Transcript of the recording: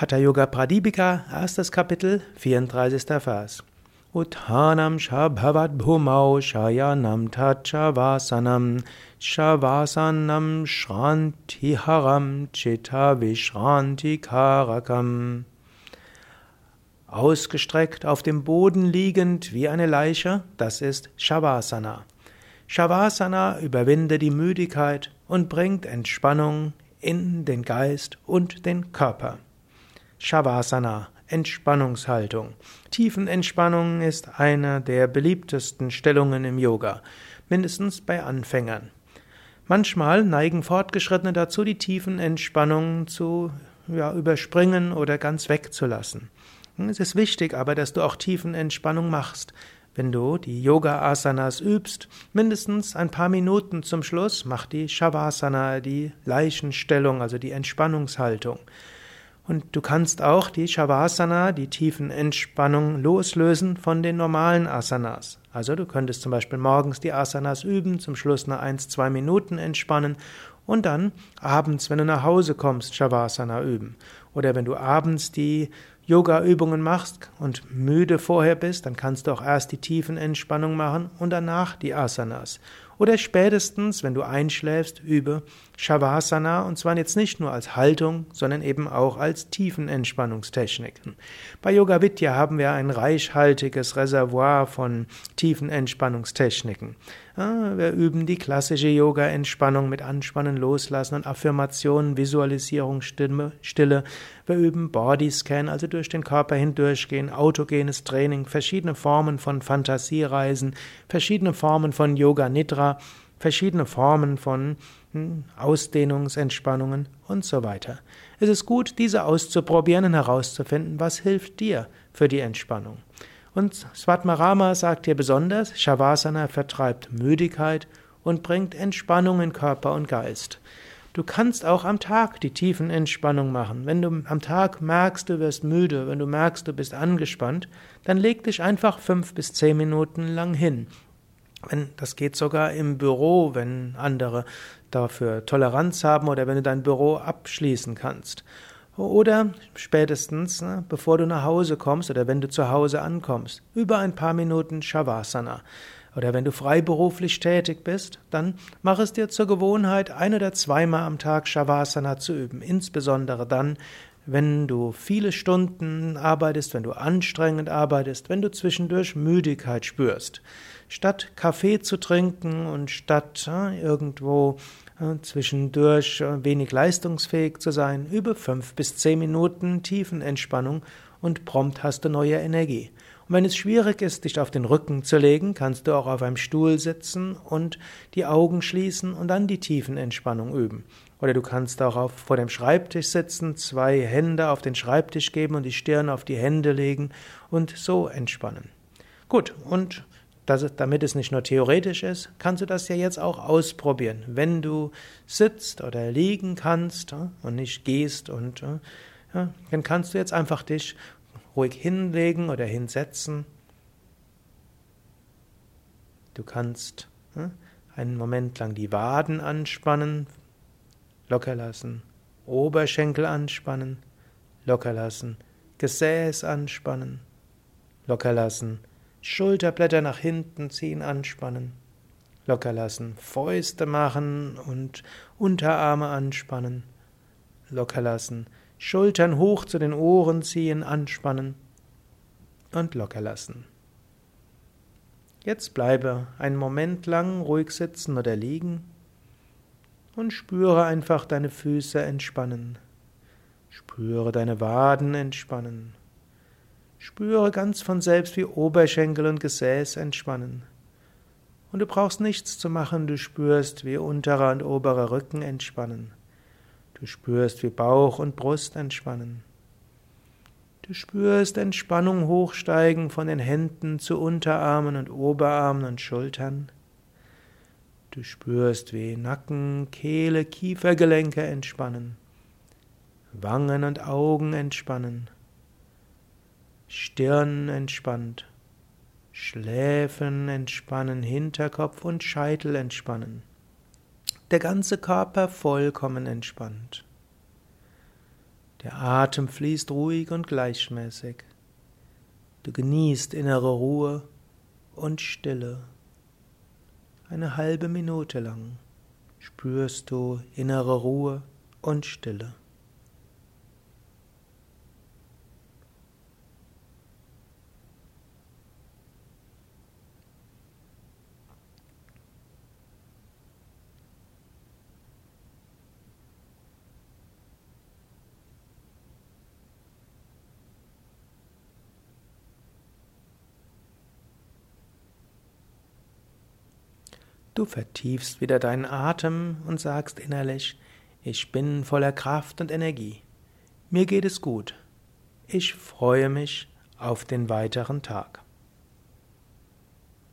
Hatha Yoga Pradipika, erstes Kapitel, 34. Vers. Uttanam shabhavat bhumau shayanam tachavasanam shavasanam shrantiharam chitta vishrantikarakam. Ausgestreckt auf dem Boden liegend wie eine Leiche, das ist Shavasana. Shavasana überwinde die Müdigkeit und bringt Entspannung in den Geist und den Körper. Shavasana, Entspannungshaltung. Tiefenentspannung ist eine der beliebtesten Stellungen im Yoga, mindestens bei Anfängern. Manchmal neigen Fortgeschrittene dazu, die Tiefenentspannung zu ja, überspringen oder ganz wegzulassen. Es ist wichtig aber, dass du auch Tiefenentspannung machst. Wenn du die Yoga-Asanas übst, mindestens ein paar Minuten zum Schluss, mach die Shavasana, die Leichenstellung, also die Entspannungshaltung. Und du kannst auch die Shavasana, die tiefen Entspannung, loslösen von den normalen Asanas. Also du könntest zum Beispiel morgens die Asanas üben, zum Schluss nur eins, zwei Minuten entspannen und dann abends, wenn du nach Hause kommst, Shavasana üben. Oder wenn du abends die Yoga-Übungen machst und müde vorher bist, dann kannst du auch erst die tiefen Entspannung machen und danach die Asanas. Oder spätestens, wenn du einschläfst, übe Shavasana und zwar jetzt nicht nur als Haltung, sondern eben auch als tiefen Entspannungstechniken. Bei Yoga Vidya haben wir ein reichhaltiges Reservoir von tiefen Entspannungstechniken. Wir üben die klassische Yoga-Entspannung mit Anspannen, Loslassen und Affirmationen, Visualisierung, Stille. Wir üben Bodyscan, also durch den Körper hindurchgehen, autogenes Training, verschiedene Formen von Fantasiereisen, verschiedene Formen von Yoga Nidra, verschiedene Formen von hm, Ausdehnungsentspannungen und so weiter. Es ist gut, diese auszuprobieren und herauszufinden, was hilft dir für die Entspannung. Und Svatmarama sagt hier besonders, Shavasana vertreibt Müdigkeit und bringt Entspannung in Körper und Geist. Du kannst auch am Tag die tiefen Entspannung machen. Wenn du am Tag merkst, du wirst müde, wenn du merkst, du bist angespannt, dann leg dich einfach fünf bis zehn Minuten lang hin. Wenn, das geht sogar im Büro, wenn andere dafür Toleranz haben oder wenn du dein Büro abschließen kannst. Oder spätestens, ne, bevor du nach Hause kommst oder wenn du zu Hause ankommst, über ein paar Minuten Shavasana. Oder wenn du freiberuflich tätig bist, dann mach es dir zur Gewohnheit, ein oder zweimal am Tag Shavasana zu üben. Insbesondere dann, wenn du viele Stunden arbeitest, wenn du anstrengend arbeitest, wenn du zwischendurch Müdigkeit spürst. Statt Kaffee zu trinken und statt äh, irgendwo zwischendurch äh, wenig leistungsfähig zu sein, übe fünf bis zehn Minuten Tiefenentspannung und prompt hast du neue Energie. Und wenn es schwierig ist, dich auf den Rücken zu legen, kannst du auch auf einem Stuhl sitzen und die Augen schließen und dann die Tiefenentspannung üben. Oder du kannst auch auf, vor dem Schreibtisch sitzen, zwei Hände auf den Schreibtisch geben und die Stirn auf die Hände legen und so entspannen. Gut, und das, damit es nicht nur theoretisch ist, kannst du das ja jetzt auch ausprobieren. Wenn du sitzt oder liegen kannst und nicht gehst und ja, dann kannst du jetzt einfach dich ruhig hinlegen oder hinsetzen. Du kannst einen Moment lang die Waden anspannen, locker lassen, Oberschenkel anspannen, locker lassen, Gesäß anspannen, locker lassen, Schulterblätter nach hinten ziehen, anspannen. Locker lassen. Fäuste machen und Unterarme anspannen. Locker lassen. Schultern hoch zu den Ohren ziehen, anspannen. Und locker lassen. Jetzt bleibe einen Moment lang ruhig sitzen oder liegen und spüre einfach deine Füße entspannen. Spüre deine Waden entspannen. Spüre ganz von selbst, wie Oberschenkel und Gesäß entspannen. Und du brauchst nichts zu machen, du spürst, wie unterer und oberer Rücken entspannen. Du spürst, wie Bauch und Brust entspannen. Du spürst Entspannung hochsteigen von den Händen zu Unterarmen und Oberarmen und Schultern. Du spürst, wie Nacken, Kehle, Kiefergelenke entspannen. Wangen und Augen entspannen. Stirn entspannt, Schläfen entspannen, Hinterkopf und Scheitel entspannen. Der ganze Körper vollkommen entspannt. Der Atem fließt ruhig und gleichmäßig. Du genießt innere Ruhe und Stille. Eine halbe Minute lang spürst du innere Ruhe und Stille. Du vertiefst wieder deinen Atem und sagst innerlich, ich bin voller Kraft und Energie. Mir geht es gut. Ich freue mich auf den weiteren Tag.